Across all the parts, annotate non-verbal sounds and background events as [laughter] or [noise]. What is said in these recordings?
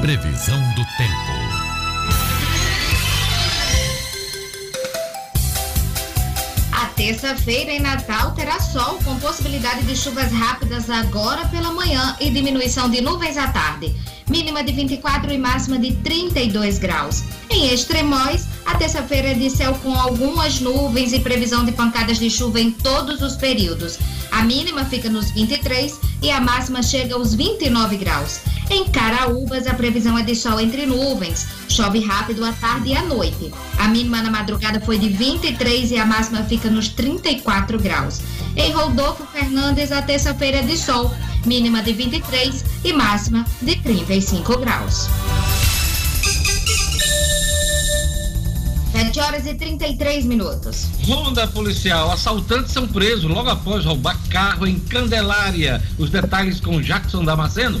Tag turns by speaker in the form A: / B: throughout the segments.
A: Previsão do tempo.
B: A terça-feira em Natal terá sol com possibilidade de chuvas rápidas agora pela manhã e diminuição de nuvens à tarde. Mínima de 24 e máxima de 32 graus. Em Extremóis, a terça-feira é de céu com algumas nuvens e previsão de pancadas de chuva em todos os períodos. A mínima fica nos 23 e a máxima chega aos 29 graus. Em Caraúbas, a previsão é de sol entre nuvens. Chove rápido à tarde e à noite. A mínima na madrugada foi de 23 e a máxima fica nos 34 graus. Em Rodolfo Fernandes, a terça-feira é de sol. Mínima de 23 e máxima de 35 graus. 7 horas e 33 minutos.
C: Ronda policial. Assaltantes são presos logo após roubar carro em Candelária. Os detalhes com Jackson Damasceno.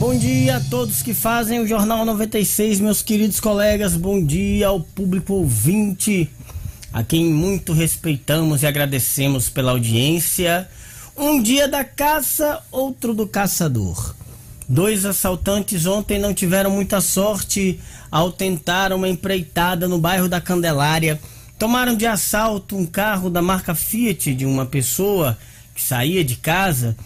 D: Bom dia a todos que fazem o Jornal 96, meus queridos colegas. Bom dia ao público ouvinte, a quem muito respeitamos e agradecemos pela audiência. Um dia da caça, outro do caçador. Dois assaltantes ontem não tiveram muita sorte ao tentar uma empreitada no bairro da Candelária. Tomaram de assalto um carro da marca Fiat de uma pessoa que saía de casa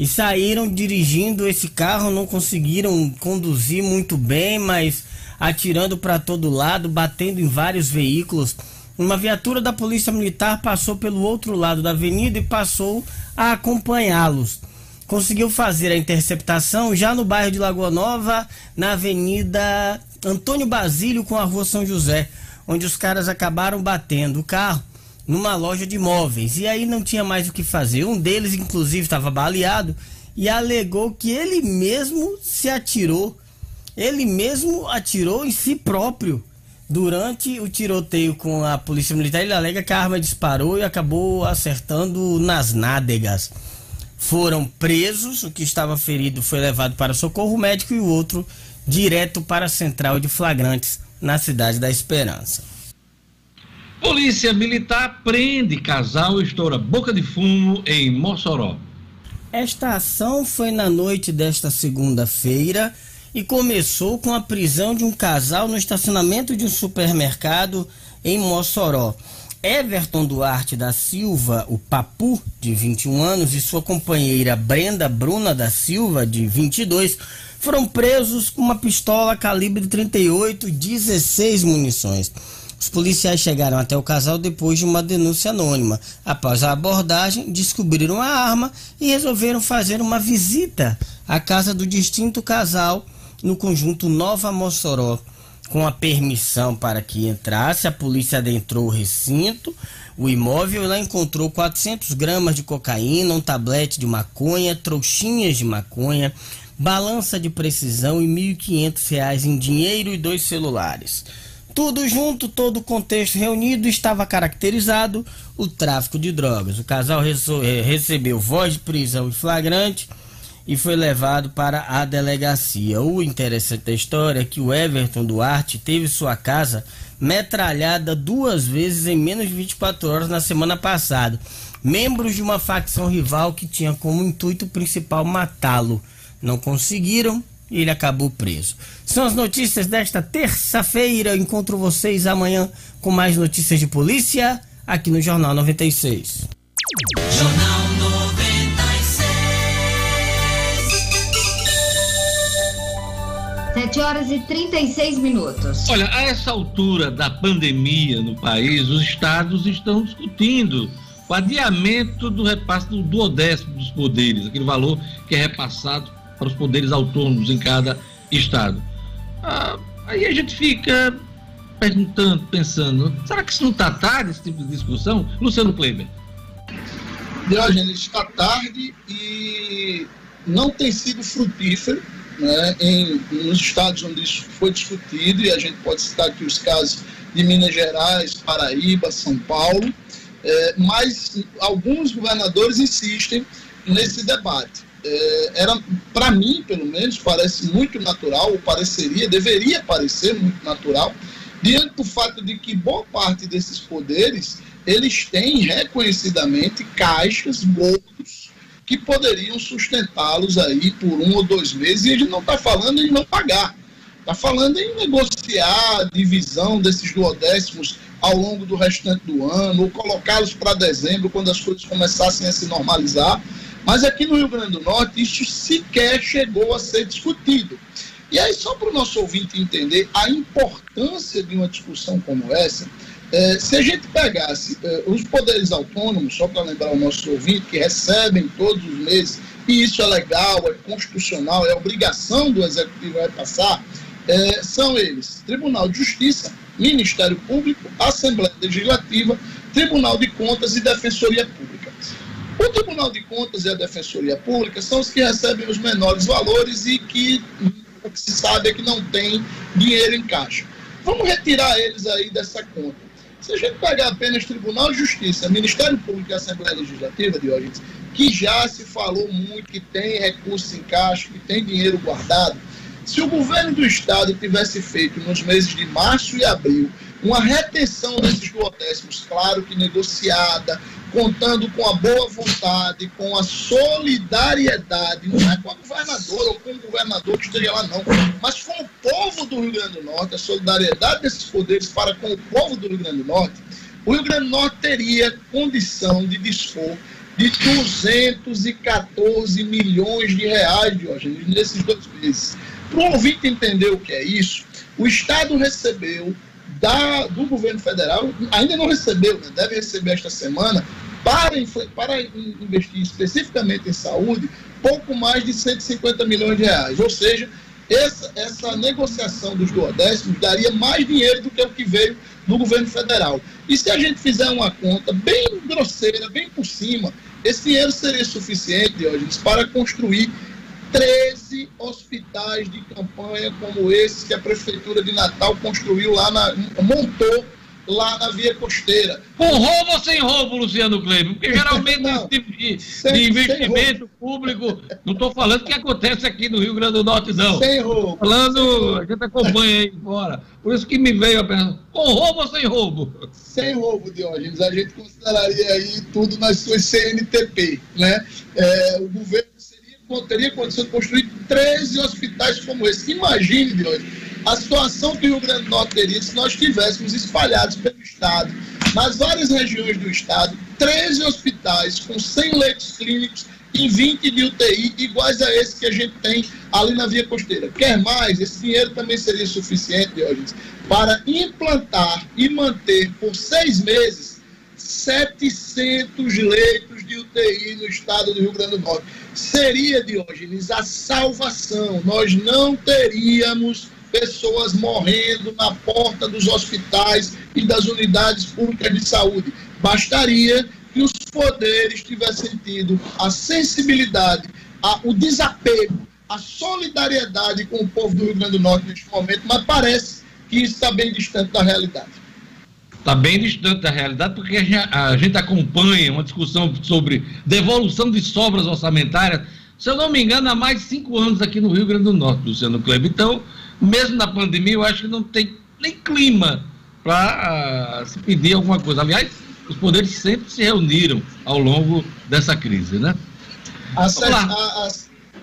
D: e saíram dirigindo esse carro, não conseguiram conduzir muito bem, mas atirando para todo lado, batendo em vários veículos. Uma viatura da Polícia Militar passou pelo outro lado da avenida e passou a acompanhá-los. Conseguiu fazer a interceptação já no bairro de Lagoa Nova, na Avenida Antônio Basílio com a Rua São José, onde os caras acabaram batendo o carro numa loja de móveis. E aí não tinha mais o que fazer. Um deles, inclusive, estava baleado e alegou que ele mesmo se atirou. Ele mesmo atirou em si próprio. Durante o tiroteio com a polícia militar, ele alega que a arma disparou e acabou acertando nas nádegas. Foram presos, o que estava ferido foi levado para socorro médico e o outro direto para a central de flagrantes na cidade da Esperança.
C: Polícia Militar prende casal estoura boca de fumo em Mossoró.
D: Esta ação foi na noite desta segunda-feira e começou com a prisão de um casal no estacionamento de um supermercado em Mossoró. Everton Duarte da Silva, o Papu, de 21 anos, e sua companheira Brenda Bruna da Silva, de 22, foram presos com uma pistola calibre 38 16 munições. Os policiais chegaram até o casal depois de uma denúncia anônima. Após a abordagem, descobriram a arma e resolveram fazer uma visita à casa do distinto casal no conjunto Nova Mossoró. Com a permissão para que entrasse, a polícia adentrou o recinto, o imóvel, lá encontrou 400 gramas de cocaína, um tablete de maconha, trouxinhas de maconha, balança de precisão e R$ 1.500 em dinheiro e dois celulares. Tudo junto, todo o contexto reunido estava caracterizado o tráfico de drogas. O casal eh, recebeu voz de prisão em flagrante e foi levado para a delegacia. O interessante da história é que o Everton Duarte teve sua casa metralhada duas vezes em menos de 24 horas na semana passada. Membros de uma facção rival que tinha como intuito principal matá-lo. Não conseguiram e ele acabou preso. São as notícias desta terça-feira. Encontro vocês amanhã com mais notícias de polícia aqui no Jornal 96.
E: Jornal 96.
B: 7 horas e 36 minutos.
C: Olha, a essa altura da pandemia no país, os estados estão discutindo o adiamento do repasse do duodécimo dos poderes, aquele valor que é repassado para os poderes autônomos em cada estado. Ah, aí a gente fica perguntando, pensando, será que isso não está tarde, esse tipo de discussão? Luciano Kleber.
F: Diógenes, está tarde e não tem sido frutífero
A: né, em, nos estados onde isso foi discutido, e a gente pode citar aqui os casos de Minas Gerais, Paraíba, São Paulo, é, mas alguns governadores insistem nesse debate. É, era, para mim, pelo menos, parece muito natural, ou pareceria, deveria parecer muito natural, diante do fato de que boa parte desses poderes eles têm reconhecidamente caixas, bolsos, que poderiam sustentá-los aí por um ou dois meses, e a gente não está falando em não pagar, está falando em negociar a divisão desses duodécimos ao longo do restante do ano, ou colocá-los para dezembro, quando as coisas começassem a se normalizar. Mas aqui no Rio Grande do Norte, isso sequer chegou a ser discutido. E aí, só para o nosso ouvinte entender a importância de uma discussão como essa, é, se a gente pegasse é, os poderes autônomos, só para lembrar o nosso ouvinte, que recebem todos os meses, e isso é legal, é constitucional, é obrigação do Executivo repassar, é, são eles Tribunal de Justiça, Ministério Público, Assembleia Legislativa, Tribunal de Contas e Defensoria Pública. O Tribunal de Contas e a Defensoria Pública são os que recebem os menores valores e que o que se sabe é que não tem dinheiro em caixa. Vamos retirar eles aí dessa conta. Se a gente pegar apenas Tribunal de Justiça, Ministério Público e Assembleia Legislativa, Diógenes, que já se falou muito que tem recursos em caixa, que tem dinheiro guardado, se o governo do estado tivesse feito nos meses de março e abril uma retenção desses duodécimos, claro que negociada, contando com a boa vontade, com a solidariedade, não é com a governadora ou com o governador que esteja lá, não, mas com o povo do Rio Grande do Norte, a solidariedade desses poderes para com o povo do Rio Grande do Norte, o Rio Grande do Norte teria condição de dispor de 214 milhões de reais, Diógenes, nesses dois meses. Para o ouvinte entender o que é isso, o Estado recebeu da, do governo federal, ainda não recebeu, né, deve receber esta semana, para, para investir especificamente em saúde, pouco mais de 150 milhões de reais. Ou seja, essa, essa negociação dos duodécimos daria mais dinheiro do que o que veio do governo federal. E se a gente fizer uma conta bem grosseira, bem por cima, esse dinheiro seria suficiente, para construir 13 hospitais de campanha como esses que a Prefeitura de Natal construiu lá na. montou lá na via costeira.
C: Com roubo ou sem roubo, Luciano Kleber? Porque geralmente não, esse tipo de, sem, de investimento público, não estou falando que acontece aqui no Rio Grande do Norte, não.
A: Sem roubo.
C: Falando, a gente acompanha aí fora. Por isso que me veio a pergunta, com roubo ou sem roubo?
A: Sem roubo, Diógenes. A gente consideraria aí tudo nas suas CNTP, né? É, o governo teria condição de construir 13 hospitais como esse. Imagine, de hoje, a situação que o Rio Grande do Norte teria se nós tivéssemos espalhados pelo Estado, nas várias regiões do Estado, 13 hospitais com 100 leitos clínicos e 20 de UTI iguais a esse que a gente tem ali na via costeira. Quer mais? Esse dinheiro também seria suficiente, Diógenes, para implantar e manter por seis meses 700 leitos de UTI no estado do Rio Grande do Norte. Seria, Diógenes, a salvação. Nós não teríamos pessoas morrendo na porta dos hospitais e das unidades públicas de saúde. Bastaria que os poderes tivessem tido a sensibilidade, a, o desapego, a solidariedade com o povo do Rio Grande do Norte neste momento, mas parece que isso está bem distante da realidade
C: está bem distante da realidade, porque a gente, a gente, acompanha uma discussão sobre devolução de sobras orçamentárias, se eu não me engano, há mais de cinco anos aqui no Rio Grande do Norte, Luciano Kleber. Então, mesmo na pandemia, eu acho que não tem nem clima para uh, se pedir alguma coisa. Aliás, os poderes sempre se reuniram ao longo dessa crise, né?
A: A, a, a,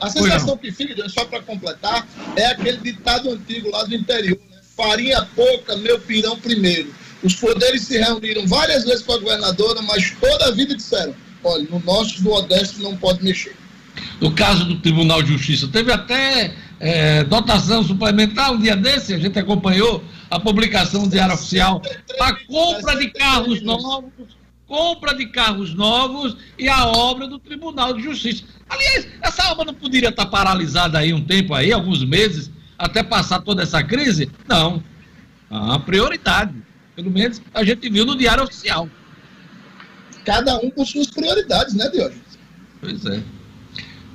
A: a sensação que fica, só para completar, é aquele ditado antigo lá do interior, né? farinha pouca, meu pirão primeiro. Os poderes se reuniram várias vezes com a governadora, mas toda a vida disseram: olha, no nosso do Odesto não pode mexer.
C: No caso do Tribunal de Justiça, teve até é, dotação suplementar um dia desse, a gente acompanhou a publicação do Diário Oficial, a compra de carros novos, compra de carros novos e a obra do Tribunal de Justiça. Aliás, essa obra não poderia estar paralisada aí um tempo aí, alguns meses, até passar toda essa crise? Não. A prioridade. Pelo menos a gente viu no Diário Oficial.
A: Cada um com suas prioridades, né, Diógenes?
C: Pois é.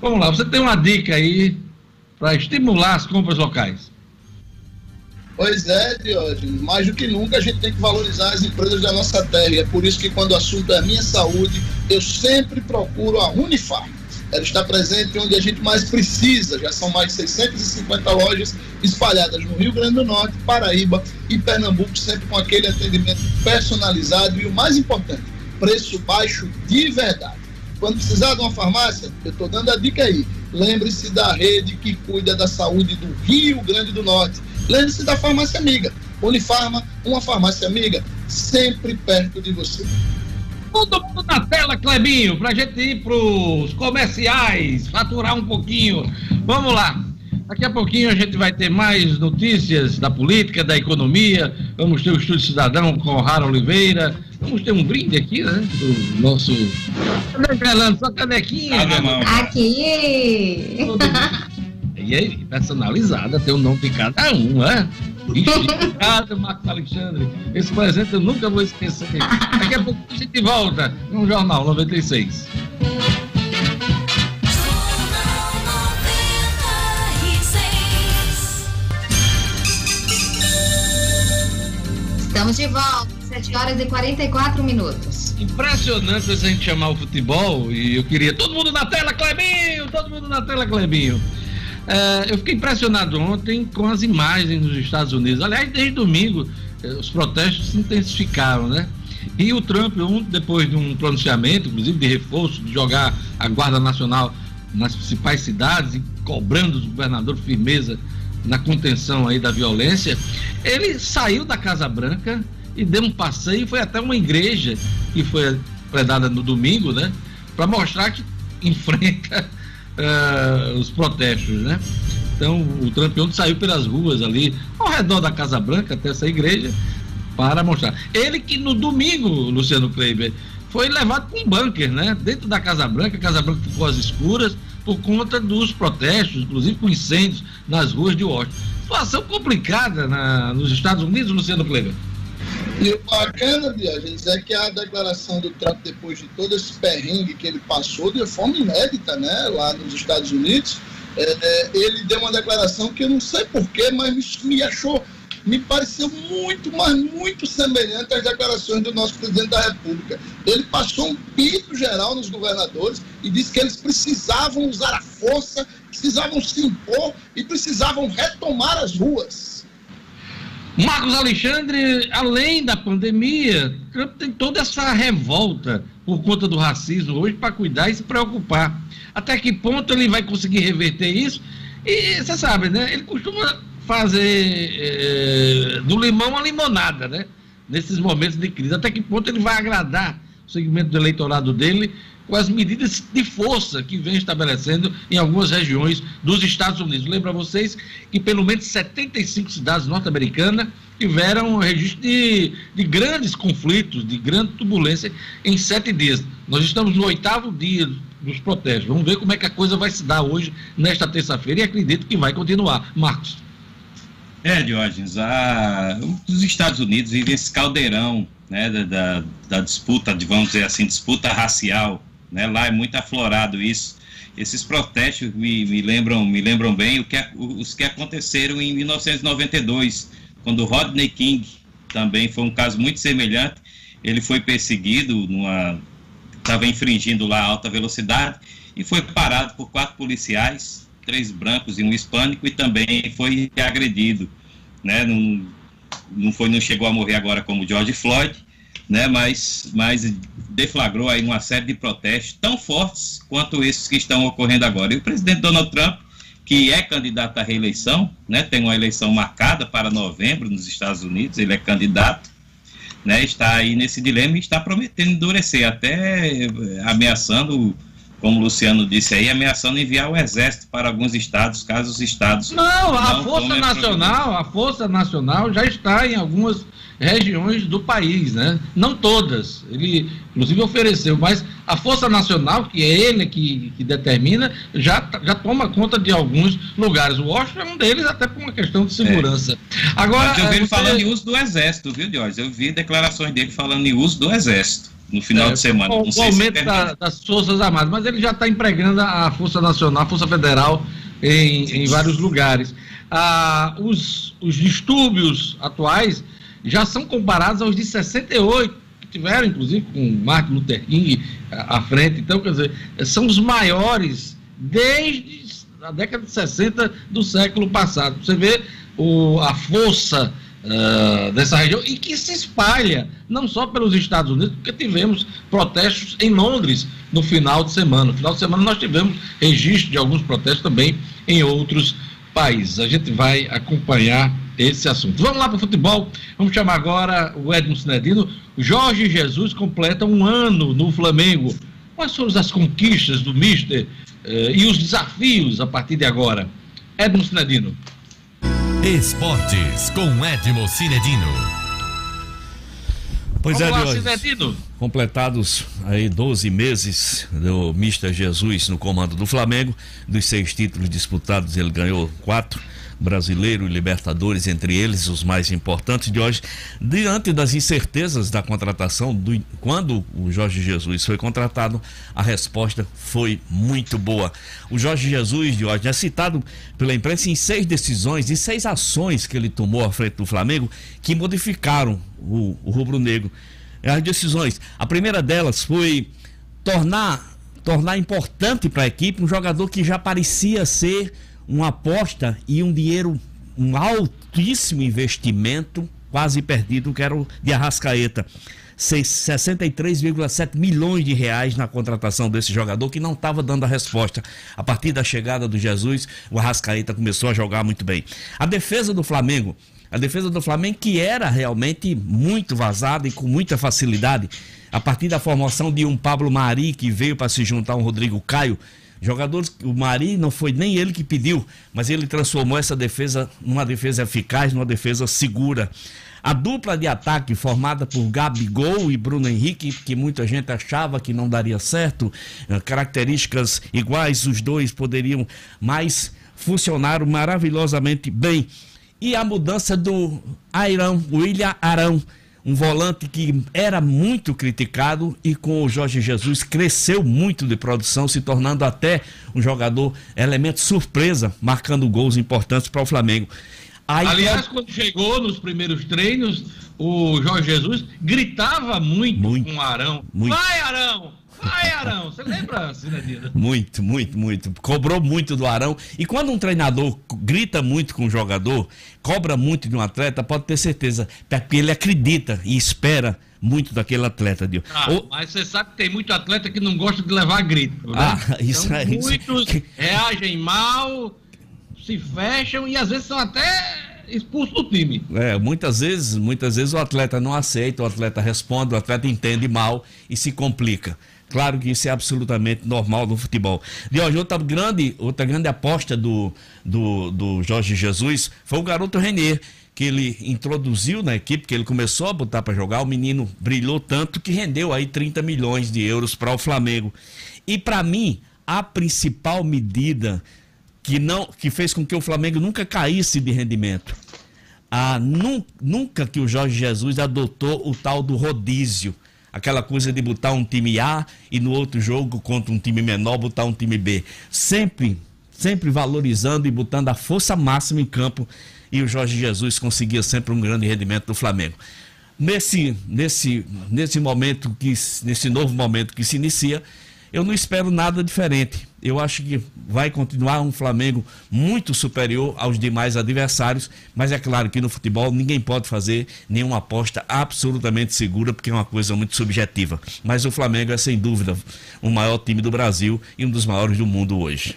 C: Vamos lá, você tem uma dica aí para estimular as compras locais?
A: Pois é, Diógenes, mais do que nunca a gente tem que valorizar as empresas da nossa terra. E é por isso que quando o assunto é a minha saúde, eu sempre procuro a Unifarm. Ela está presente onde a gente mais precisa. Já são mais de 650 lojas espalhadas no Rio Grande do Norte, Paraíba e Pernambuco, sempre com aquele atendimento personalizado e o mais importante, preço baixo de verdade. Quando precisar de uma farmácia, eu estou dando a dica aí. Lembre-se da rede que cuida da saúde do Rio Grande do Norte. Lembre-se da farmácia amiga. Unifarma, uma farmácia amiga, sempre perto de você.
C: Todo mundo na tela, Clebinho, pra gente ir pros comerciais, faturar um pouquinho. Vamos lá. Daqui a pouquinho a gente vai ter mais notícias da política, da economia. Vamos ter o Estúdio Cidadão com Rara Oliveira. Vamos ter um brinde aqui, né? Do nosso. Cadê, Fernando? Só canequinha.
F: Na
C: né?
F: mão.
B: Aqui!
C: Todo mundo- E aí, personalizada, tem o nome de cada um, né? Obrigado, Marcos Alexandre. Esse presente eu nunca vou esquecer. Daqui a pouco a gente volta no Jornal 96.
E: Jornal 96.
B: Estamos de volta, 7 horas e 44 minutos.
C: Impressionante a gente chamar o futebol e eu queria todo mundo na tela, Clebinho! Todo mundo na tela, Clebinho! É, eu fiquei impressionado ontem com as imagens nos Estados Unidos. Aliás, desde domingo, eh, os protestos se intensificaram, né? E o Trump, um, depois de um pronunciamento, inclusive de reforço, de jogar a Guarda Nacional nas principais cidades e cobrando os governadores firmeza na contenção aí da violência, ele saiu da Casa Branca e deu um passeio, foi até uma igreja que foi predada no domingo, né? Para mostrar que [laughs] enfrenta eh, os protestos, né? Então o Trump ontem saiu pelas ruas ali, ao redor da Casa Branca, até essa igreja, para mostrar. Ele que no domingo, Luciano Kleiber, foi levado para um bunker, né? Dentro da Casa Branca, a Casa Branca ficou às escuras por conta dos protestos, inclusive com incêndios nas ruas de Washington. Situação complicada na- nos Estados Unidos, Luciano Kleiber.
A: E o bacana, Diógenes, é que a declaração do Trump, depois de todo esse perrengue que ele passou, de forma inédita, né, lá nos Estados Unidos, é, é, ele deu uma declaração que eu não sei porquê, mas me, me achou, me pareceu muito, mas muito semelhante às declarações do nosso presidente da República. Ele passou um pito geral nos governadores e disse que eles precisavam usar a força, precisavam se impor e precisavam retomar as ruas.
C: Marcos Alexandre, além da pandemia, Trump tem toda essa revolta por conta do racismo hoje para cuidar e se preocupar. Até que ponto ele vai conseguir reverter isso? E você sabe, né? Ele costuma fazer eh, do limão a limonada, né? Nesses momentos de crise. Até que ponto ele vai agradar o segmento do eleitorado dele com as medidas de força que vem estabelecendo em algumas regiões dos Estados Unidos. Lembro a vocês que pelo menos 75 cidades norte-americanas tiveram registro de, de grandes conflitos, de grande turbulência em sete dias. Nós estamos no oitavo dia dos protestos. Vamos ver como é que a coisa vai se dar hoje, nesta terça-feira, e acredito que vai continuar. Marcos.
F: É, Diógenes, a, os Estados Unidos vivem esse caldeirão né, da, da, da disputa, vamos dizer assim, disputa racial. Né, lá é muito aflorado isso. Esses protestos me, me lembram, me lembram bem o que, os que aconteceram em 1992, quando Rodney King também foi um caso muito semelhante. Ele foi perseguido estava infringindo lá a alta velocidade e foi parado por quatro policiais, três brancos e um hispânico, e também foi agredido. Né? Não, não, foi, não chegou a morrer agora como George Floyd, né? mas, mas deflagrou aí uma série de protestos tão fortes quanto esses que estão ocorrendo agora. E o presidente Donald Trump, que é candidato à reeleição, né? tem uma eleição marcada para novembro nos Estados Unidos, ele é candidato, né, está aí nesse dilema e está prometendo endurecer, até eh, ameaçando, como o Luciano disse aí, ameaçando enviar o exército para alguns estados, caso os estados.
C: Não, a
F: Não,
C: Força Nacional, a Força Nacional já está em algumas regiões do país, né? Não todas. Ele, inclusive, ofereceu, mas a Força Nacional, que é ele que, que determina, já, já toma conta de alguns lugares. O Washington é um deles, até por uma questão de segurança. Agora,
F: Mas eu vi ele
C: você-
F: falando em uso do exército, viu, Diógenes? Eu vi declarações dele falando em uso do exército no final
C: É,
F: de semana.
C: O, o
F: sei se
C: aumento da- das Forças Armadas, mas ele já está empregando a Força Nacional, a Força Federal em, em vários lugares. Ah, os, os distúrbios atuais já são comparados aos de 68, que tiveram, inclusive, com Martin Luther King à frente. Então, quer dizer, são os maiores desde a década de 60 do século passado. Você vê o, a força ah, dessa região e que se espalha não só pelos Estados Unidos, porque tivemos protestos em Londres no final de semana. No final de semana nós tivemos registro de alguns protestos também em outros países. A gente vai acompanhar esse assunto. Vamos lá para o futebol. Vamos chamar agora o Edmo Sinedino. Jorge Jesus completa um ano no Flamengo. Quais foram as conquistas do Mister eh, e os desafios a partir de agora? Edmo Sinedino.
G: Esportes com Edmo Cinedino.
H: Pois
C: Vamos
H: é,
C: lá. Sinedino.
H: Completados aí 12 meses do Mister Jesus no comando do Flamengo, dos seis títulos disputados, ele ganhou quatro. Brasileiro e Libertadores, entre eles os mais importantes de hoje. Diante das incertezas da contratação, do- quando o Jorge Jesus foi contratado, a resposta foi muito boa. O Jorge Jesus de hoje é citado pela imprensa em seis decisões e seis ações que ele tomou à frente do Flamengo que modificaram o, o rubro-negro. As decisões. A primeira delas foi tornar, tornar importante para a equipe um jogador que já parecia ser uma aposta e um dinheiro, um altíssimo investimento, quase perdido, que era o de Arrascaeta. Seis- 63,7 milhões de reais na contratação desse jogador que não estava dando a resposta. A partir da chegada do Jesus, o Arrascaeta começou a jogar muito bem. A defesa do Flamengo a defesa do Flamengo que era realmente muito vazada e com muita facilidade, a partir da formação de um Pablo Mari que veio para se juntar a um Rodrigo Caio, jogadores, o Mari não foi nem ele que pediu, mas ele transformou essa defesa numa defesa eficaz, numa defesa segura. A dupla de ataque formada por Gabigol e Bruno Henrique, que muita gente achava que não daria certo, eh, características iguais, os dois poderiam, mas funcionaram maravilhosamente bem. E a mudança do Airão, William Arão, um volante que era muito criticado e com o Jorge Jesus cresceu muito de produção, se tornando até um jogador elemento surpresa, marcando gols importantes para o Flamengo. Aí,
C: Aliás, quando chegou nos primeiros treinos, o Jorge Jesus gritava muito,
H: Muito.
C: com o Arão.
H: Muito.
C: Vai, Arão! Vai, Arão! Você lembra?
H: Muito, muito, muito. Cobrou muito do Arão. E quando um treinador grita muito com o jogador, cobra muito de um atleta, pode ter certeza, porque ele acredita e espera muito daquele atleta. Dio.
C: Ah,
H: Ou-
C: mas você sabe que tem muito atleta que não gosta de levar grito. Né?
H: Ah, [laughs] isso
C: então,
H: é- isso-
C: Muitos reagem mal, se fecham e às vezes são até expulsos do time.
H: É, muitas vezes, muitas vezes o atleta não aceita, o atleta responde, o atleta entende mal e se complica. Claro que isso é absolutamente normal no futebol. De hoje, outra grande, outra grande aposta do, do, do Jorge Jesus foi o garoto Renier, que ele introduziu na equipe, que ele começou a botar para jogar. O menino brilhou tanto que rendeu aí 30 milhões de euros para o Flamengo. E para mim, a principal medida que não que fez com que o Flamengo nunca caísse de rendimento. Ah, nun- nunca que o Jorge Jesus adotou o tal do rodízio. Aquela coisa de botar um time A e no outro jogo, contra um time menor, botar um time B. Sempre, sempre valorizando e botando a força máxima em campo. E o Jorge Jesus conseguia sempre um grande rendimento do Flamengo. Nesse, nesse, nesse momento, que, nesse novo momento que se inicia, eu não espero nada diferente. Eu acho que vai continuar um Flamengo muito superior aos demais adversários, mas é claro que no futebol ninguém pode fazer nenhuma aposta absolutamente segura, porque é uma coisa muito subjetiva. Mas o Flamengo é sem dúvida o maior time do Brasil e um dos maiores do mundo hoje.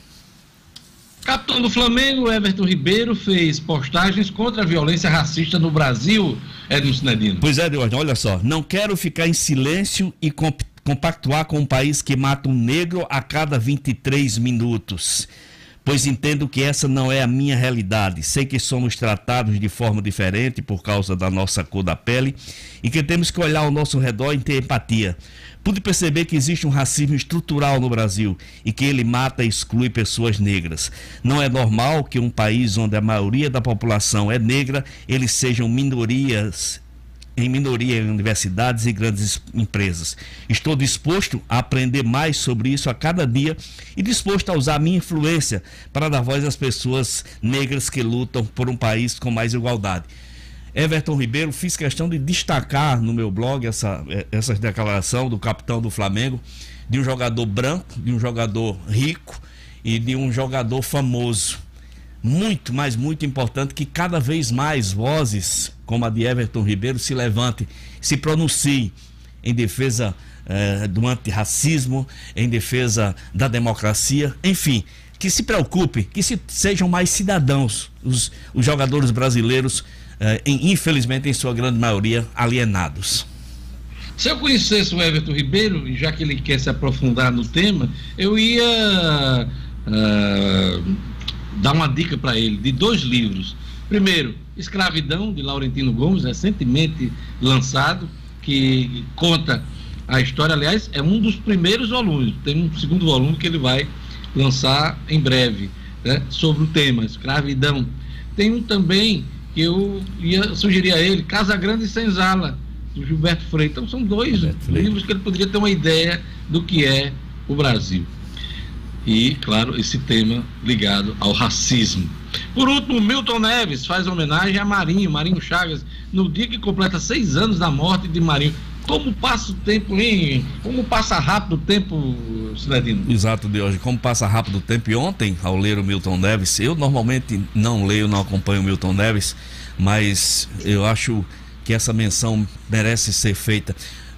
C: Capitão do Flamengo, Everton Ribeiro, fez postagens contra a violência racista no Brasil, Edmo Sinedino.
H: Pois é, Deus, olha só. Não quero ficar em silêncio e comp- compactuar com um país que mata um negro a cada 23 minutos. Pois entendo que essa não é a minha realidade. Sei que somos tratados de forma diferente por causa da nossa cor da pele e que temos que olhar ao nosso redor e ter empatia. Pude perceber que existe um racismo estrutural no Brasil e que ele mata e exclui pessoas negras. Não é normal que um país onde a maioria da população é negra, eles sejam minorias em minoria em universidades e grandes empresas. Estou disposto a aprender mais sobre isso a cada dia e disposto a usar minha influência para dar voz às pessoas negras que lutam por um país com mais igualdade. Everton Ribeiro, fiz questão de destacar no meu blog essa, eh, essa declaração do capitão do Flamengo, de um jogador branco, de um jogador rico e de um jogador famoso. Muito, mas muito importante que cada vez mais vozes como a de Everton Ribeiro se levantem, se pronunciem em defesa eh, do antirracismo, em defesa da democracia, enfim, que se preocupe, que se, sejam mais cidadãos os, os jogadores brasileiros eh, em- infelizmente, em sua grande maioria, alienados.
C: Se eu conhecesse o Everton Ribeiro, já que ele quer se aprofundar no tema, eu ia ah, dar uma dica para ele de dois livros. Primeiro, Escravidão, de Laurentino Gomes, recentemente lançado, que conta a história. Aliás, é um dos primeiros volumes. Tem um segundo volume que ele vai lançar em breve, né, sobre o tema, escravidão. Tem um também que eu ia sugerir a ele, Casa Grande e Senzala, do Gilberto Freire. Então são dois
H: Gilberto Freire.
C: livros que ele poderia ter uma ideia do que é o Brasil. E, claro, esse tema ligado ao racismo. Por último, Milton Neves faz homenagem a Marinho, Marinho Chagas, no dia que completa seis anos da morte de Marinho. Como passa o tempo, hein? Como passa rápido o tempo, Cidadino?
H: Exato, de hoje. Como passa rápido o tempo. E ontem, ao ler o Milton Neves, eu normalmente não leio, não acompanho o Milton Neves, mas eu acho que essa menção merece ser feita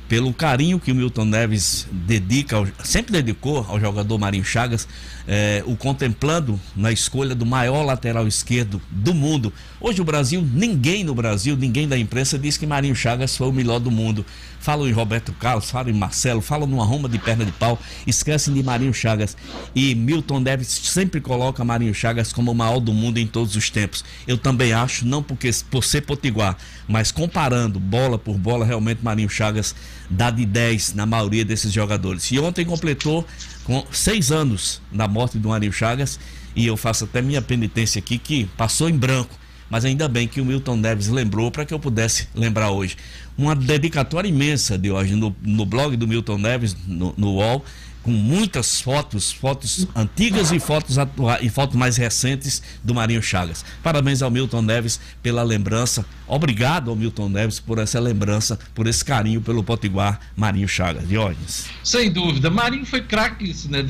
H: pelo carinho que o Milton Neves dedica, sempre dedicou ao jogador Marinho Chagas, eh, o contemplando na escolha do maior lateral esquerdo do mundo. Hoje o Brasil, ninguém no Brasil, ninguém da imprensa diz que Marinho Chagas foi o melhor do mundo. Falam em Roberto Carlos, falam em Marcelo, falam numa Roma de perna de pau, esquecem de Marinho Chagas. E Milton Neves sempre coloca Marinho Chagas como o maior do mundo em todos os tempos. Eu também acho, não porque por ser potiguar, mas comparando bola por bola, realmente Marinho Chagas dá de 10 na maioria desses jogadores. E ontem completou com seis anos da morte do Marinho Chagas, e eu faço até minha penitência aqui, que passou em branco mas ainda bem que o Milton Neves lembrou para que eu pudesse lembrar hoje. Uma dedicatória imensa de hoje no, no blog do Milton Neves, no, no UOL, com muitas fotos, fotos antigas e fotos e fotos mais recentes do Marinho Chagas. Parabéns ao Milton Neves pela lembrança. Obrigado ao Milton Neves por essa lembrança, por esse carinho pelo Potiguar Marinho Chagas. Diógenes.
C: Sem dúvida. Marinho foi craque né,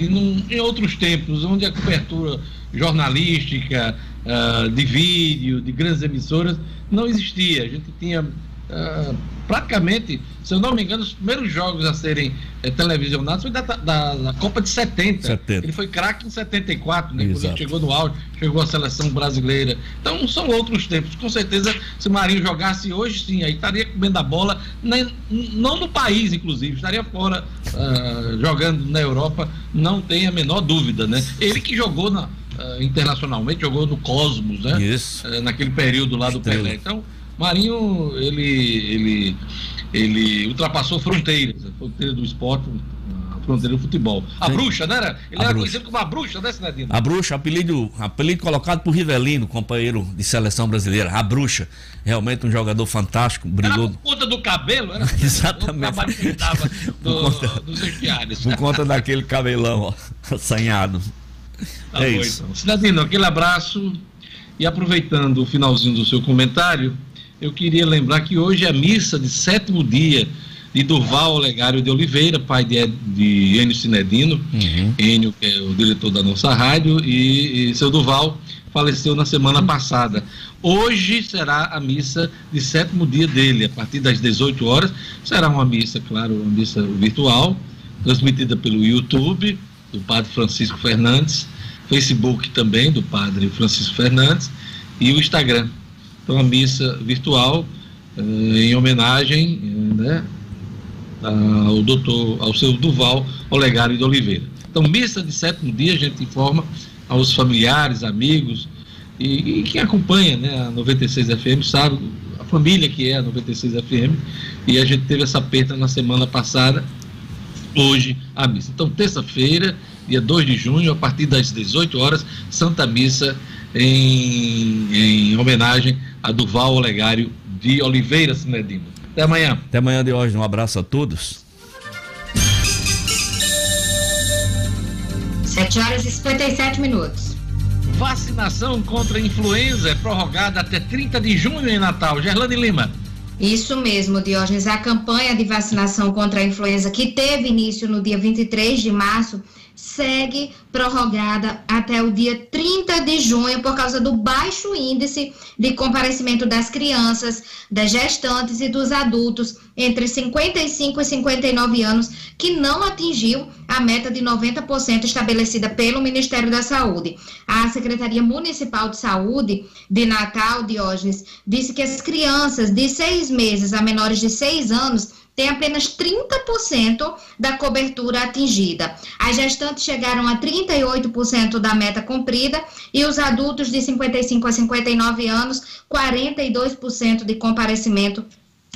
C: em outros tempos, onde a cobertura jornalística, ah, de vídeo, de grandes emissoras, não existia. A gente tinha ah, praticamente, se eu não me engano, os primeiros jogos a serem eh, televisionados foi da, da- da Copa de 70.
H: 70.
C: Ele foi craque em 74, né? Quando
H: Exato.
C: chegou no auge, chegou à seleção brasileira. Então são outros tempos. Com certeza, se o Marinho jogasse hoje, sim, aí estaria comendo a bola, nem- não no país, inclusive, estaria fora ah, jogando na Europa, não tem a menor dúvida, né? Ele que jogou na- ah, internacionalmente, jogou no Cosmos, né?
H: Isso.
C: Eh, naquele período lá do
H: Estrela.
C: Pelé. Então, Marinho, ele, ele, ele ultrapassou fronteiras, a fronteira do esporte, a fronteira do futebol. A
H: Sim.
C: bruxa, né? Era? Ele
H: A
C: era
H: bruxa.
C: conhecido como a bruxa, né, Sinadino?
H: A bruxa, apelido, apelido colocado por Rivelino, companheiro de seleção brasileira. A bruxa, realmente um jogador fantástico,
C: Era
H: brilhou
C: por conta do cabelo, era? [laughs]
H: Exatamente.
C: O [laughs] do-
H: conta-
C: dos vestiários.
H: por conta daquele cabelão, ó, assanhado.
C: Tá
H: é
C: bom,
H: isso.
C: então. Cidadino, aquele abraço. E aproveitando o finalzinho do seu comentário, eu queria lembrar que hoje é a missa de sétimo dia de Durval Olegário de Oliveira, pai de, de Enio Sinedino.
H: Uhum.
C: Enio, que é o diretor da nossa rádio, e, e seu Duval faleceu na semana passada. Hoje será a missa de sétimo dia dele, a partir das 18 horas. Será uma missa, claro, uma missa virtual, transmitida pelo YouTube, do Padre Francisco Fernandes, Facebook também, do Padre Francisco Fernandes, e o Instagram. Então, a missa virtual, eh, em homenagem eh, né, ao doutor, ao seu Duval Olegário de Oliveira. Então, missa de sétimo dia, a gente informa aos familiares, amigos e, e quem acompanha né, a 96 FM sabe a família que é a 96 FM e a gente teve essa perda na semana passada, hoje a missa. Então, terça-feira, dia 2 de junho, a partir das 18 horas, Santa Missa em, em homenagem a Duval Olegário de Oliveira Sinedino. Até amanhã.
H: Até amanhã de hoje. Um abraço a todos.
B: 7 horas e 57 minutos.
C: Vacinação contra a influenza é prorrogada até 30 de junho em Natal. Gerlane Lima.
B: Isso mesmo, Diógenes. A campanha de vacinação contra a influenza, que teve início no dia 23 de março, segue prorrogada até o dia 30 de junho por causa do baixo índice de comparecimento das crianças, das gestantes e dos adultos entre 55 e 59 anos que não atingiu a meta de 90% estabelecida pelo Ministério da Saúde. A Secretaria Municipal de Saúde de Natal, Diógenes, disse que as crianças de seis meses a menores de seis anos tem apenas 30% da cobertura atingida. As gestantes chegaram a 38% da meta cumprida e os adultos de 55 a 59 anos, 42% de comparecimento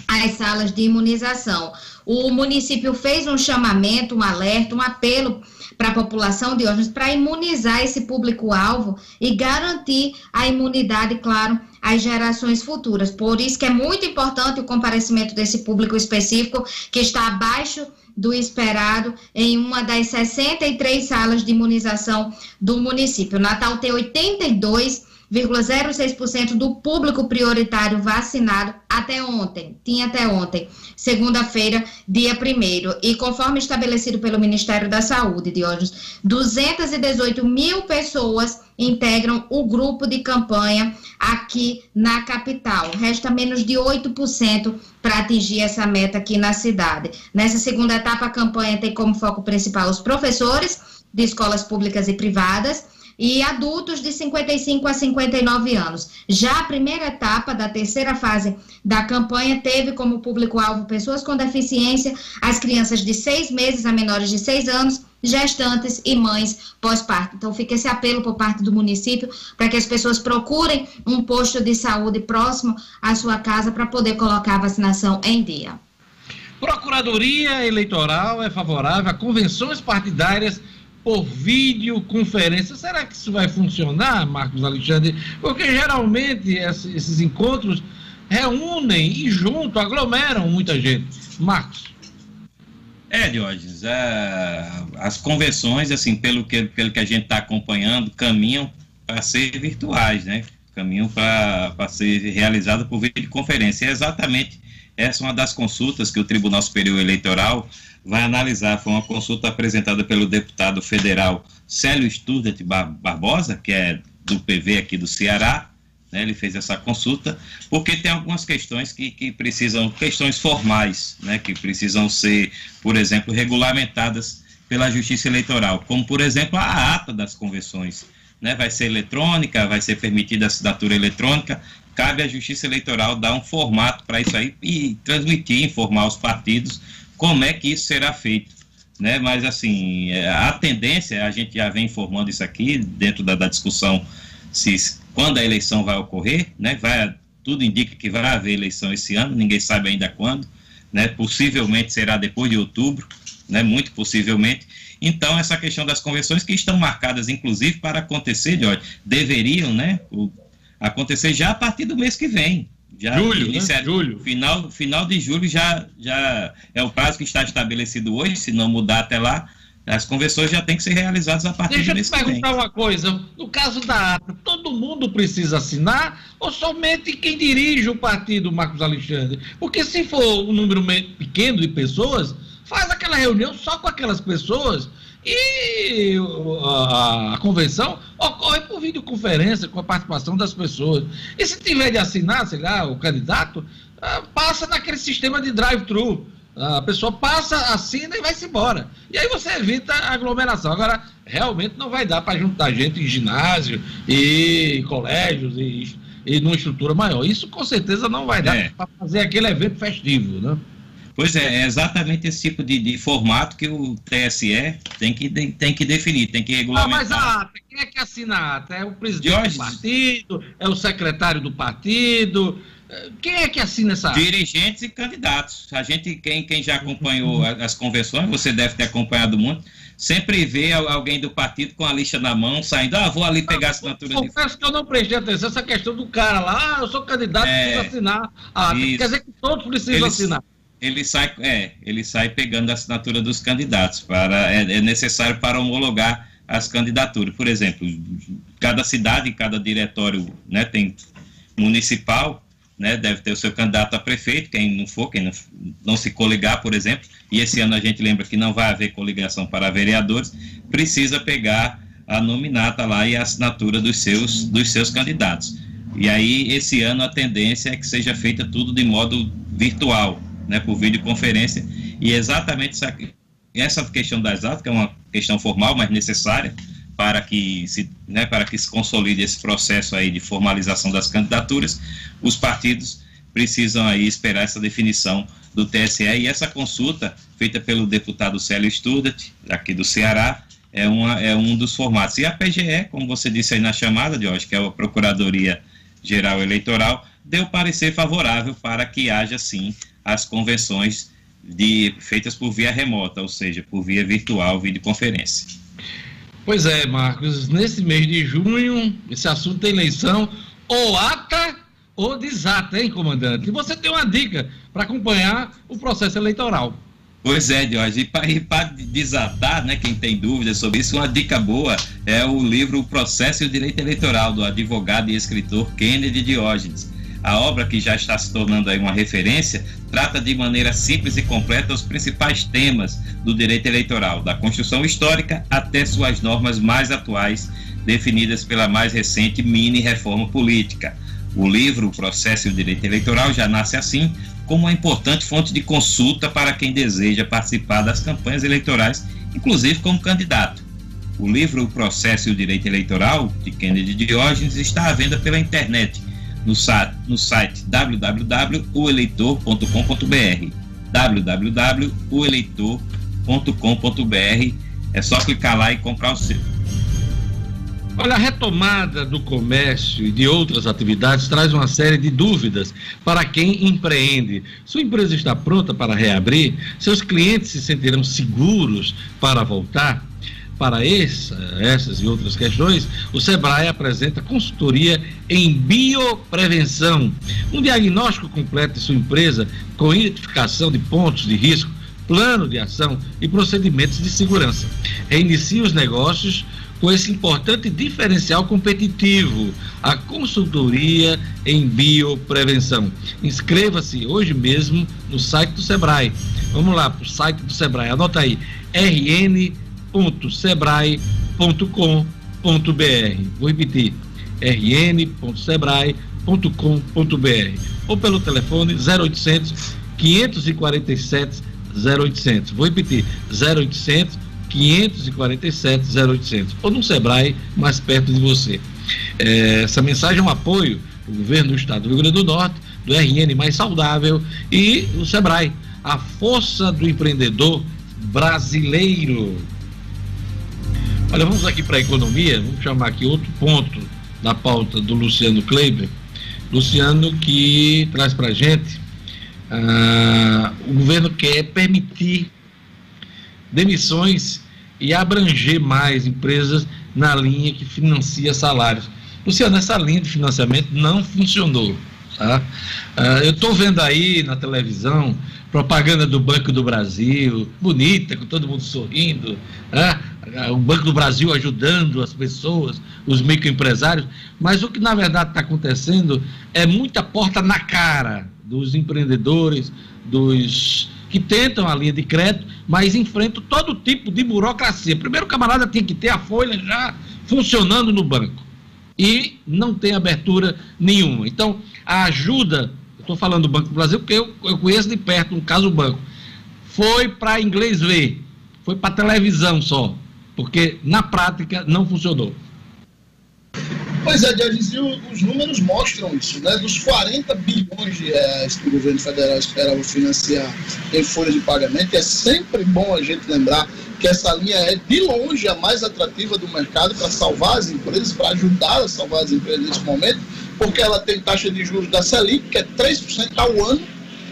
B: às salas de imunização. O município fez um chamamento, um alerta, um apelo para a população de hoje para imunizar esse público-alvo e garantir a imunidade, claro, às gerações futuras. Por isso que é muito importante o comparecimento desse público específico que está abaixo do esperado em uma das 63 salas de imunização do município. O Natal tem 82 0,06% do público prioritário vacinado até ontem, tinha até ontem, segunda-feira, dia 1 E conforme estabelecido pelo Ministério da Saúde, de hoje, 218 mil pessoas integram o grupo de campanha aqui na capital. Resta menos de 8% para atingir essa meta aqui na cidade. Nessa segunda etapa, a campanha tem como foco principal os professores de escolas públicas e privadas e adultos de 55 a 59 anos. Já a primeira etapa da terceira fase da campanha teve como público-alvo pessoas com deficiência, as crianças de seis meses a menores de seis anos, gestantes e mães pós-parto. Então, fica esse apelo por parte do município para que as pessoas procurem um posto de saúde próximo à sua casa para poder colocar a vacinação em dia.
C: Procuradoria Eleitoral é favorável a convenções partidárias por videoconferência. Será que isso vai funcionar, Marcos Alexandre? Porque geralmente esses encontros reúnem e junto aglomeram muita gente. Marcos.
F: É, Diógenes, é, as convenções, assim, pelo que, pelo que a gente está acompanhando, caminham para ser virtuais, né? Caminham para ser realizado por videoconferência. É exatamente essa é uma das consultas que o Tribunal Superior Eleitoral vai analisar. Foi uma consulta apresentada pelo deputado federal Célio Student Barbosa, que é do PV aqui do Ceará. Né, ele fez essa consulta, porque tem algumas questões que, que precisam, questões formais, né, que precisam ser, por exemplo, regulamentadas pela Justiça Eleitoral, como, por exemplo, a ata das convenções. Né, vai ser eletrônica, vai ser permitida a assinatura eletrônica, cabe à Justiça Eleitoral dar um formato para isso aí e transmitir, informar os partidos como é que isso será feito. Né? Mas, assim, é, a tendência, a gente já vem informando isso aqui, dentro da, da discussão, se quando a eleição vai ocorrer, né? vai, tudo indica que vai haver eleição esse ano, ninguém sabe ainda quando, né? possivelmente será depois de outubro, né? muito possivelmente. Então, essa questão das convenções que estão marcadas, inclusive, para acontecer, Jorge, deveriam né, acontecer já a partir do mês que vem. Já
C: julho, inicia, né? julho.
F: Final, final de julho já, já é o prazo que está estabelecido hoje, se não mudar até lá, as convenções já têm que ser realizadas a partir
C: Deixa
F: do mês
C: que vem. Deixa eu perguntar uma coisa, no caso da ata, todo mundo precisa assinar ou somente quem dirige o partido, Marcos Alexandre? Porque se for um número pequeno de pessoas, faz aquela reunião só com aquelas pessoas e a, a, convenção ocorre por videoconferência, com a participação das pessoas. E se tiver de assinar, sei lá, o candidato, ah, passa naquele sistema de drive-thru. A pessoa passa, assina e vai-se embora. E aí você evita a aglomeração. Agora, realmente não vai dar para juntar gente em ginásio e colégios e, e numa estrutura maior. Isso com certeza não vai dar é. para fazer aquele evento festivo, né?
F: Pois é, é exatamente esse tipo de, de, formato que o TSE tem que, de, tem que definir, tem que regulamentar.
C: Ah, mas a ata, quem é que assina a ata? É o presidente do partido, é o secretário do partido, Quem é que assina essa ata?
F: Dirigentes e candidatos. A gente, quem, quem já acompanhou as convenções, você deve ter acompanhado muito, sempre vê al- alguém do partido com a lixa na mão, saindo, ah, vou ali pegar a assinatura de
C: Confesso que eu não prestei atenção essa questão do cara lá, ah, eu sou candidato,
F: É,
C: preciso assinar. Ah,
F: isso.
C: quer dizer que todos precisam
F: Eles-
C: assinar.
F: Ele sai, é, ele sai pegando a assinatura dos candidatos. Para, é, é necessário para homologar as candidaturas. Por exemplo, cada cidade, cada diretório né, tem municipal, né, deve ter o seu candidato a prefeito, quem não for, quem não, não se coligar, por exemplo, e esse ano a gente lembra que não vai haver coligação para vereadores, precisa pegar a nominata lá e a assinatura dos seus, dos seus candidatos. E aí, esse ano, a tendência é que seja feita tudo de modo virtual, né, por videoconferência, e exatamente essa, essa questão das atas, que é uma questão formal, mas necessária, para que se, né, para que se consolide esse processo aí de formalização das candidaturas, os partidos precisam aí esperar essa definição do TSE e. Essa consulta feita pelo deputado Célio Student, aqui do Ceará, é, uma, é um dos formatos. E a PGE, como você disse aí na chamada, de hoje, que é a Procuradoria Geral Eleitoral, deu parecer favorável para que haja, sim, as convenções de, feitas por via remota, ou seja, por via virtual, videoconferência.
C: Pois é, Marcos, nesse mês de junho, esse assunto da eleição, ou ata ou desata, hein, comandante? E você tem uma dica para acompanhar o processo eleitoral.
F: Pois é, Jorge, e para desatar, né, quem tem dúvidas sobre isso, uma dica boa é o livro O Processo e o Direito Eleitoral, do advogado e escritor Kennedy Diógenes. A obra, que já está se tornando aí uma referência, trata de maneira simples e completa os principais temas do direito eleitoral, da construção histórica até suas normas mais atuais, definidas pela mais recente mini-reforma política. O livro O Processo e o Direito Eleitoral já nasce assim, como uma importante fonte de consulta para quem deseja participar das campanhas eleitorais, inclusive como candidato. O livro O Processo e o Direito Eleitoral, de Kennedy Diógenes, está à venda pela internet no, no site www.oeleitor.com.br www.oeleitor.com.br É só clicar lá e comprar o seu.
C: Olha, a retomada do comércio e de outras atividades traz uma série de dúvidas para quem empreende. Sua empresa está pronta para reabrir? Seus clientes se sentirão seguros para voltar? Para essa, essas e outras questões, o Sebrae apresenta consultoria em bioprevenção, um diagnóstico completo de sua empresa com identificação de pontos de risco, plano de ação e procedimentos de segurança. Reinicie os negócios com esse importante diferencial competitivo, a consultoria em bioprevenção. Inscreva-se hoje mesmo no site do Sebrae. Vamos lá para o site do Sebrae, anota aí, rn.sebrae.com.br. Vou repetir, rn.sebrae.com.br ou pelo telefone 0800 547 0800. Vou repetir, 0800 547 0800 ou no Sebrae mais perto de você. É, essa mensagem é um apoio do governo do estado do Rio Grande do Norte, do RN Mais Saudável e do Sebrae, a força do empreendedor brasileiro. Olha, vamos aqui para a economia, vamos chamar aqui outro ponto da pauta do Luciano Kleiber. Luciano que traz para a gente, ah, o governo quer permitir demissões e abranger mais empresas na linha que financia salários. Luciano, essa linha de financiamento não funcionou. Tá? Ah, eu estou vendo aí na televisão propaganda do Banco do Brasil, bonita, com todo mundo sorrindo, né? O Banco do Brasil ajudando as pessoas, os microempresários, mas o que na verdade está acontecendo é muita porta na cara dos empreendedores, dos que tentam a linha de crédito, mas enfrentam todo tipo de burocracia. Primeiro, o camarada tem que ter a folha já funcionando no banco e não tem abertura nenhuma. Então, a ajuda, estou falando do Banco do Brasil porque eu, eu conheço de perto um caso do banco, foi para inglês ver, foi para televisão só, porque na prática não funcionou.
A: Pois é, e os números mostram isso, né? Dos 40 bilhões de reais que o governo federal esperava financiar em folha de pagamento, é sempre bom a gente lembrar que essa linha é de longe a mais atrativa do mercado para salvar as empresas, para ajudar a salvar as empresas nesse momento, porque ela tem taxa de juros da Selic, que é 3% ao ano,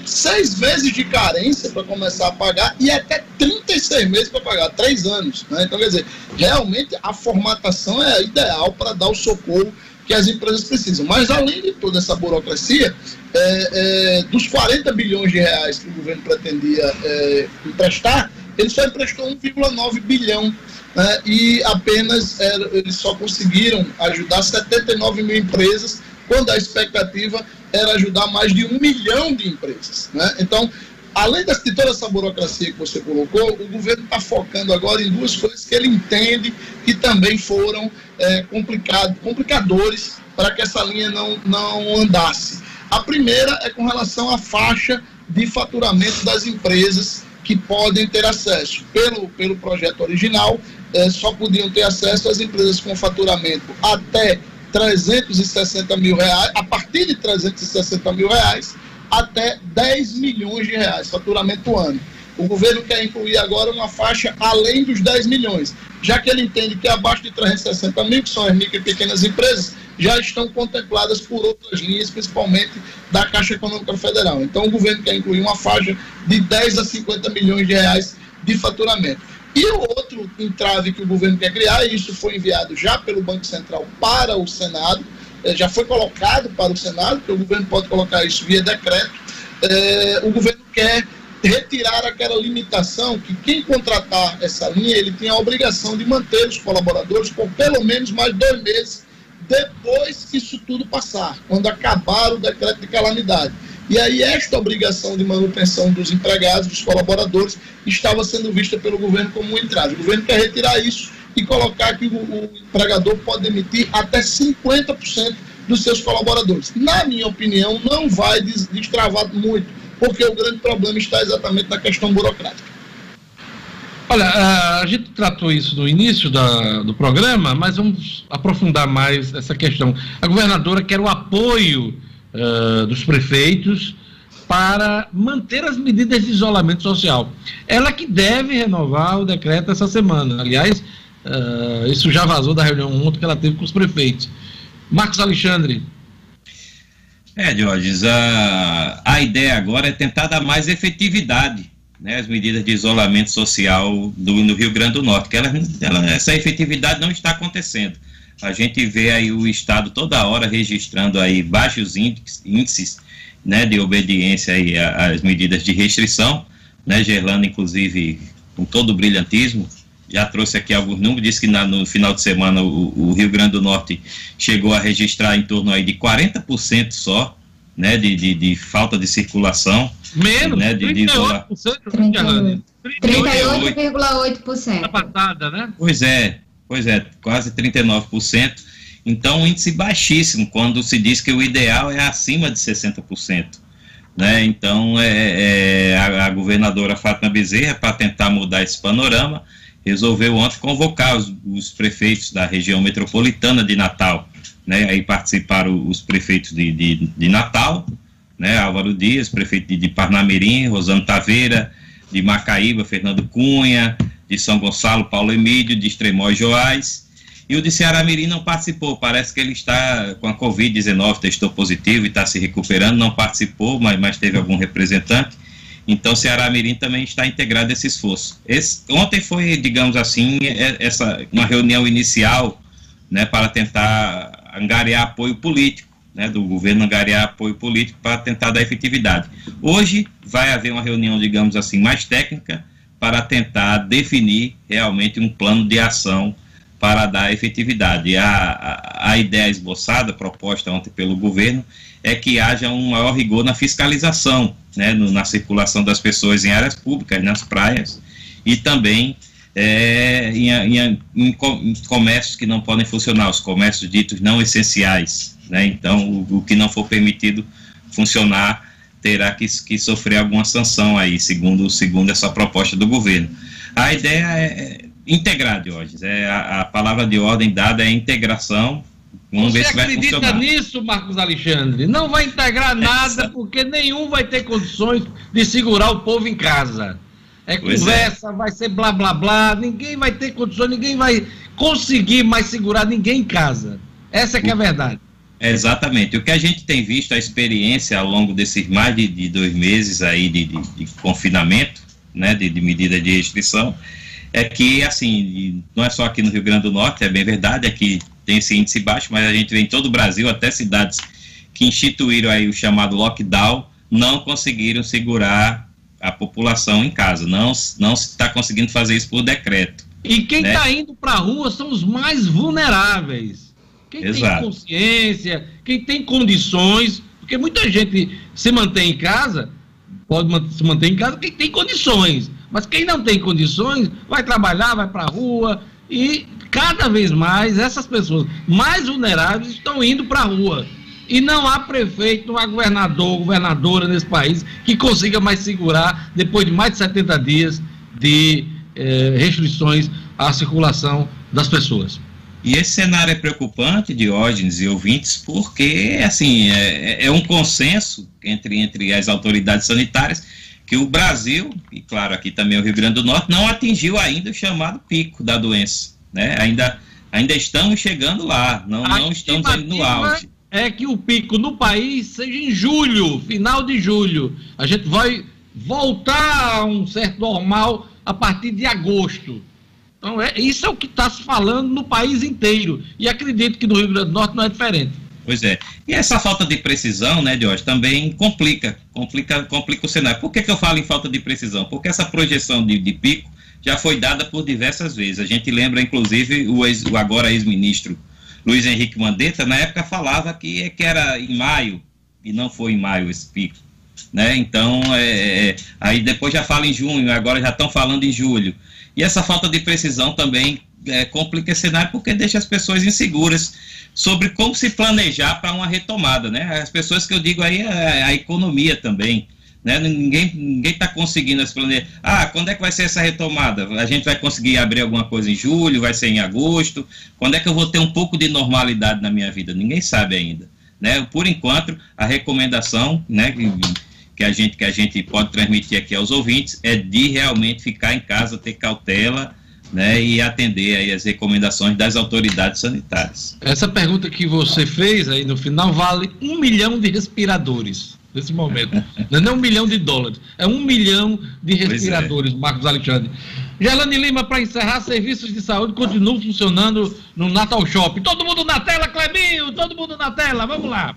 A: seis meses de carência para começar a pagar e até 36 meses para pagar, três anos. Né? Então, quer dizer, realmente a formatação é ideal para dar o socorro que as empresas precisam. Mas, além de toda essa burocracia, é, é, dos 40 bilhões de reais que o governo pretendia é, emprestar, ele só emprestou 1,9 bilhão. Né? E apenas é, eles só conseguiram ajudar 79 mil empresas, quando a expectativa era ajudar mais de um milhão de empresas. Né? Então, além de toda essa burocracia que você colocou, o governo está focando agora em duas coisas que ele entende que também foram é, complicado, complicadores para que essa linha não, não andasse. A primeira é com relação à faixa de faturamento das empresas que podem ter acesso. Pelo, pelo projeto original, é, só podiam ter acesso as empresas com faturamento até 360 mil reais, a partir de 360 mil reais, até 10 milhões de reais, faturamento ano. O governo quer incluir agora uma faixa além dos 10 milhões, já que ele entende que abaixo de 360 mil, que são as micro e pequenas empresas, já estão contempladas por outras linhas, principalmente da Caixa Econômica Federal. Então, o governo quer incluir uma faixa de 10 a 50 milhões de reais de faturamento. E o outro entrave que o governo quer criar, e isso foi enviado já pelo Banco Central para o Senado, eh, já foi colocado para o Senado, porque o governo pode colocar isso via decreto, é, o governo quer retirar aquela limitação que quem contratar essa linha, ele tem a obrigação de manter os colaboradores por pelo menos mais dois meses depois que isso tudo passar, quando acabar o decreto de calamidade. E aí esta obrigação de manutenção dos empregados, dos colaboradores, estava sendo vista pelo governo como um entrave. O governo quer retirar isso e colocar que o, o empregador pode demitir até 50% dos seus colaboradores. Na minha opinião, não vai destravar muito, porque o grande problema está exatamente na questão burocrática.
C: Olha, a gente tratou isso no início da, do programa, mas vamos aprofundar mais essa questão. A governadora quer o apoio uh, dos prefeitos para manter as medidas de isolamento social. Ela que deve renovar o decreto essa semana. Aliás, uh, isso já vazou da reunião ontem que ela teve com os prefeitos. Marcos Alexandre.
F: É, Diógenes, a, a ideia agora é tentar dar mais efetividade né, as medidas de isolamento social do, no Rio Grande do Norte, que ela, ela, essa efetividade não está acontecendo. A gente vê aí o Estado toda hora registrando aí baixos índices, né, de obediência aí às medidas de restrição, né, Gerlando, inclusive, com todo o brilhantismo, já trouxe aqui alguns números, disse que na, no final de semana o, o, Rio Grande do Norte chegou a registrar em torno aí de 40% só, né, de, de, de, falta de circulação.
C: Menos,
F: né, de,
B: 38%, 38,8%.
C: A patada, né?
F: Pois é, pois é, quase 39%. Então, um índice baixíssimo, quando se diz que o ideal é acima de 60%. Né? Então, é, é a, a, governadora Fátima Bezerra, para tentar mudar esse panorama, resolveu ontem convocar os, os, prefeitos da região metropolitana de Natal. Né? Aí participaram os prefeitos de, de, de Natal, né? Álvaro Dias, prefeito de, de Parnamirim, Rosano Taveira, de Macaíba, Fernando Cunha, de São Gonçalo, Paulo Emílio, de Extremóis Joás, e o de Ceará Mirim não participou, parece que ele está com a Covid-19, testou positivo e está se recuperando, não participou, mas, mas teve algum representante. Então, Ceará Mirim também está integrado esse esforço. Esse, ontem foi, digamos assim, é, essa, uma reunião inicial né, para tentar angariar apoio político, né, do governo angariar apoio político para tentar dar efetividade. Hoje vai haver uma reunião, digamos assim, mais técnica para tentar definir realmente um plano de ação para dar efetividade. A, a, a, ideia esboçada, proposta ontem pelo governo, é que haja um maior rigor na fiscalização, né, no, na circulação das pessoas em áreas públicas, nas praias, e também é, em, em, em, comércios que não podem funcionar, os comércios ditos não essenciais. Né, então, o, o que não for permitido funcionar terá que, que sofrer alguma sanção aí, segundo, segundo essa proposta do governo. A ideia é integrar, Diógenes. É, a, a, palavra de ordem dada é integração.
C: Vamos Você acredita nisso, Marcos Alexandre? Não vai integrar nada, Essa... porque nenhum vai ter condições de segurar o povo em casa. É pois é. conversa, é. vai ser blá blá blá, ninguém vai ter condições, ninguém vai conseguir mais segurar ninguém em casa. Essa é que é a verdade.
F: Exatamente. O que a gente tem visto, a experiência ao longo desses mais de, de dois meses aí de, de, de confinamento, né, de, de medida de restrição, é que, assim, não é só aqui no Rio Grande do Norte, é bem verdade, aqui tem esse índice baixo, mas a gente vê em todo o Brasil, até cidades que instituíram aí o chamado lockdown, não conseguiram segurar a população em casa, não não está conseguindo fazer isso por decreto.
C: E quem
F: né?
C: está indo para a rua são os mais vulneráveis. Quem
F: Exato.
C: tem consciência, quem tem condições, porque muita gente se mantém em casa, pode se manter em casa quem tem condições. Mas quem não tem condições vai trabalhar, vai para a rua e cada vez mais essas pessoas mais vulneráveis estão indo para a rua. E não há prefeito, não há governador, governadora nesse país que consiga mais segurar, depois de mais de 70 dias de eh, restrições à circulação das pessoas.
F: E esse cenário é preocupante, Diógenes e ouvintes, porque, assim, é, é um consenso entre, entre as autoridades sanitárias que o Brasil, e claro, aqui também o Rio Grande do Norte, não atingiu ainda o chamado pico da doença, né? Ainda, ainda estamos chegando lá, não, não estamos ainda no auge.
C: É que o pico no país seja em julho, final de julho. A gente vai voltar a um certo normal a partir de agosto. Então, é, isso é o que está se falando no país inteiro. E acredito que no Rio Grande do Norte não é diferente.
F: Pois é. E essa falta de precisão, né, Diógenes, também complica, complica, complica o cenário. Por que, que eu falo em falta de precisão? Porque essa projeção de, de pico já foi dada por diversas vezes. A gente lembra, inclusive, o, ex, o agora ex-ministro Luiz Henrique Mandetta, na época falava que, que era em maio, e não foi em maio esse pico. Né? Então, é, é, aí depois já fala em junho, agora já estão falando em julho. E essa falta de precisão também é, complica esse cenário porque deixa as pessoas inseguras sobre como se planejar para uma retomada, né? As pessoas que eu digo aí é a economia também, né? Ninguém ninguém está conseguindo se planejar. Ah, quando é que vai ser essa retomada? A gente vai conseguir abrir alguma coisa em julho? Vai ser em agosto? Quando é que eu vou ter um pouco de normalidade na minha vida? Ninguém sabe ainda, né? Por enquanto, a recomendação, né? Que, que a gente que a gente pode transmitir aqui aos ouvintes é de realmente ficar em casa, ter cautela, né, e atender aí as recomendações das autoridades sanitárias.
C: Essa pergunta que você fez aí no final vale um milhão de respiradores nesse momento. Não é nem um milhão de dólares, é um milhão de
F: é.
C: respiradores, Marcos Alexandre. Gelane Lima, para encerrar, serviços de saúde continuam funcionando no Natal Shopping. Todo mundo na tela, Clebinho, todo mundo na tela, vamos lá.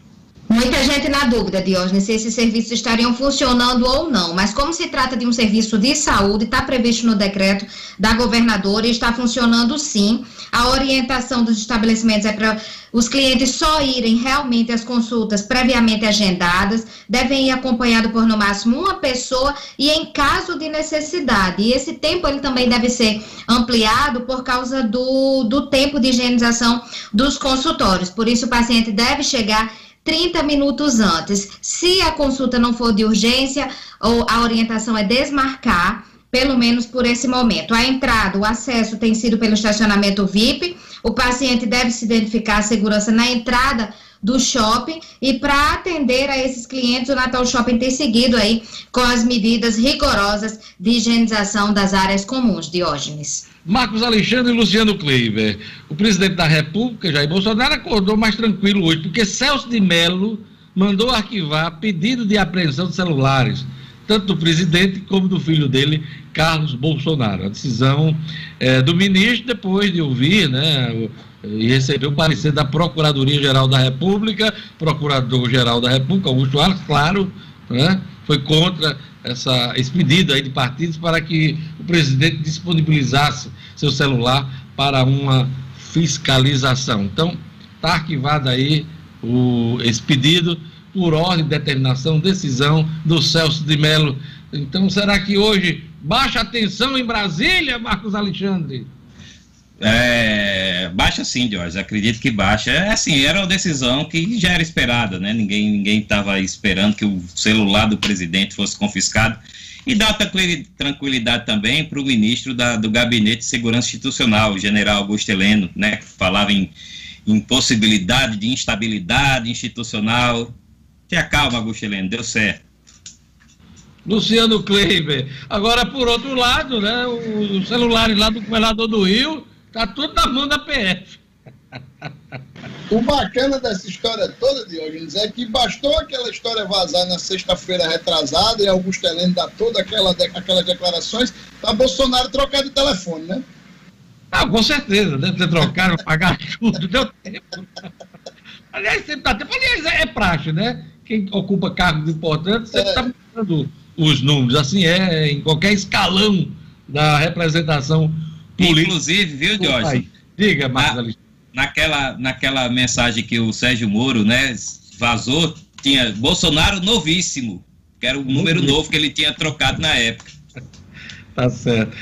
B: Muita gente na dúvida, Diógenes, se esses serviços estariam funcionando ou não. Mas como se trata de um serviço de saúde, está previsto no decreto da governadora e está funcionando sim. A orientação dos estabelecimentos é para os clientes só irem realmente às consultas previamente agendadas, devem ir acompanhado por no máximo uma pessoa e em caso de necessidade. E esse tempo ele também deve ser ampliado por causa do, do tempo de higienização dos consultórios. Por isso, o paciente deve chegar 30 minutos antes. Se a consulta não for de urgência, ou a orientação é desmarcar, pelo menos por esse momento. A entrada, o acesso tem sido pelo estacionamento VIP. O paciente deve se identificar a segurança na entrada do shopping e para atender a esses clientes, o Natal Shopping tem seguido aí com as medidas rigorosas de higienização das áreas comuns, Diógenes.
C: Marcos Alexandre e Luciano Kleiber. O presidente da República, Jair Bolsonaro, acordou mais tranquilo hoje, porque Celso de Mello mandou arquivar pedido de apreensão de celulares, tanto do presidente como do filho dele, Carlos Bolsonaro. A decisão eh, do ministro, depois de ouvir, né, e receber o parecer da Procuradoria-Geral da República, Procurador-Geral da República, Augusto Aras, claro, né, foi contra essa, esse pedido aí de partidos para que o presidente disponibilizasse seu celular para uma fiscalização. Então, está arquivado aí o, esse pedido por ordem de determinação, decisão do Celso de Mello. Então, será que hoje baixa a tensão em Brasília, Marcos Alexandre?
F: É, baixa sim, Jorge, acredito que baixa. É assim, era uma decisão que já era esperada, né? Ninguém estava esperando que o celular do presidente fosse confiscado. E dá tranquili- tranquilidade também para o ministro da- do Gabinete de Segurança Institucional, o general Augusto Heleno, né? Que falava em, em possibilidade de instabilidade institucional. Tenha calma, Augusto Heleno, deu certo.
C: Luciano Kleiber. Agora, por outro lado, né, os celulares lá do governador do Rio, tá tudo na mão da PF.
A: O bacana dessa história toda, Diogenes, é que bastou aquela história vazar na sexta-feira retrasada e Augusto Heleno dar todas aquela, aquelas declarações para Bolsonaro trocar de telefone, né?
C: Ah, com certeza, deve ter trocado, pagar [laughs] tudo, deu tempo. Aliás, sempre dá tempo. Aliás, é, é praxe, né? Quem ocupa cargos importantes sempre está é. mudando os números. Assim é em qualquer escalão da representação
F: Inclusive, viu, Jorge?
C: Diga, Marcos
F: na, naquela, naquela mensagem que o Sérgio Moro né, vazou, tinha Bolsonaro novíssimo, que era o número novo que ele tinha trocado na época. [laughs]
C: Tá certo.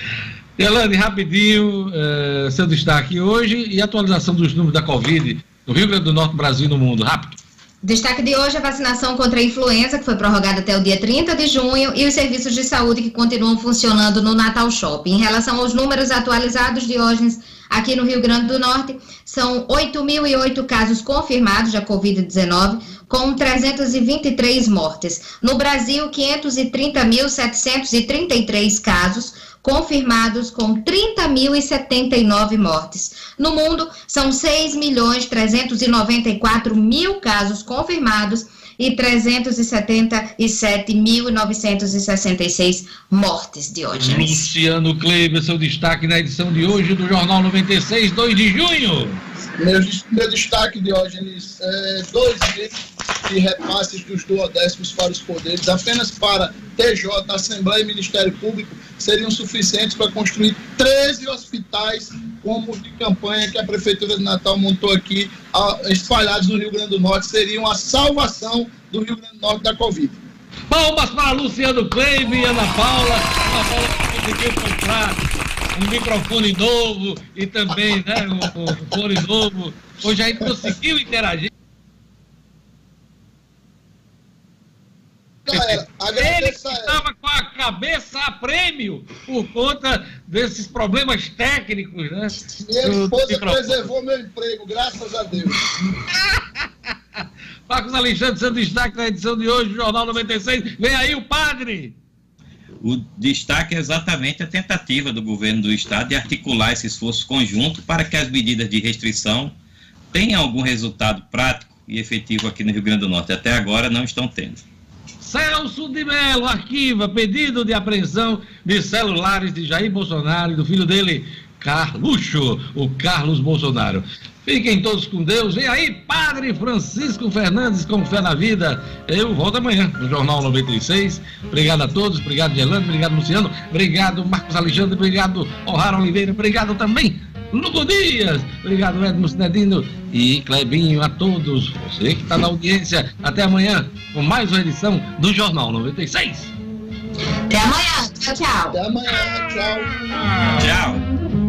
C: Elane, rapidinho, eh, seu destaque hoje e atualização dos números da Covid no Rio Grande do Norte, Brasil e no mundo. Rápido.
B: Destaque de hoje a vacinação contra a influenza, que foi prorrogada até o dia 30 de junho, e os serviços de saúde que continuam funcionando no Natal Shopping. Em relação aos números atualizados, Diógenes, aqui no Rio Grande do Norte, são 8.008 casos confirmados da Covid-19, com 323 mortes. No Brasil, 530.733 casos confirmados com 30.079 mortes. No mundo, são 6 milhões 394 mil casos confirmados e 377.966 mortes de hoje.
C: Luciano Kleiber, seu destaque na edição de hoje do Jornal 96, 2 de junho.
A: Meu, meu destaque, Diógenes, é dois meses de repasses dos duodécimos para os poderes, apenas para TJ, Assembleia e Ministério Público, seriam suficientes para construir 13 hospitais como de campanha que a Prefeitura de Natal montou aqui, espalhados no Rio Grande do Norte, seriam a salvação do Rio Grande do Norte da Covid.
C: Palmas para Luciano Cleibe e Ana Paula. Ana Paula conseguiu comprar um microfone novo e também né, um, um fone novo. Hoje a gente conseguiu interagir. Ele estava com a cabeça a prêmio por conta desses problemas técnicos, né?
A: Minha esposa preservou meu emprego, graças a Deus. [laughs]
C: Marcos Alexandre, seu destaque na edição de hoje do Jornal 96. Vem aí o padre.
F: O destaque é exatamente a tentativa do governo do estado de articular esse esforço conjunto para que as medidas de restrição tenham algum resultado prático e efetivo aqui no Rio Grande do Norte. Até agora não estão tendo.
C: Celso de Mello arquiva pedido de apreensão de celulares de Jair Bolsonaro e do filho dele, Carluxo, o Carlos Bolsonaro. Fiquem todos com Deus. Vem aí, Padre Francisco Fernandes com Fé na Vida. Eu volto amanhã no Jornal 96. Obrigado a todos. Obrigado, Gelano. Obrigado, Luciano. Obrigado, Marcos Alexandre. Obrigado, O'Hara Oliveira. Obrigado também, Lugo Dias. Obrigado, Edmo Cinedino e Clebinho. A todos. Você que está na audiência. Até amanhã com mais uma edição do Jornal 96.
B: Até amanhã. Tchau, tchau.
A: Até amanhã. Tchau.
F: Tchau.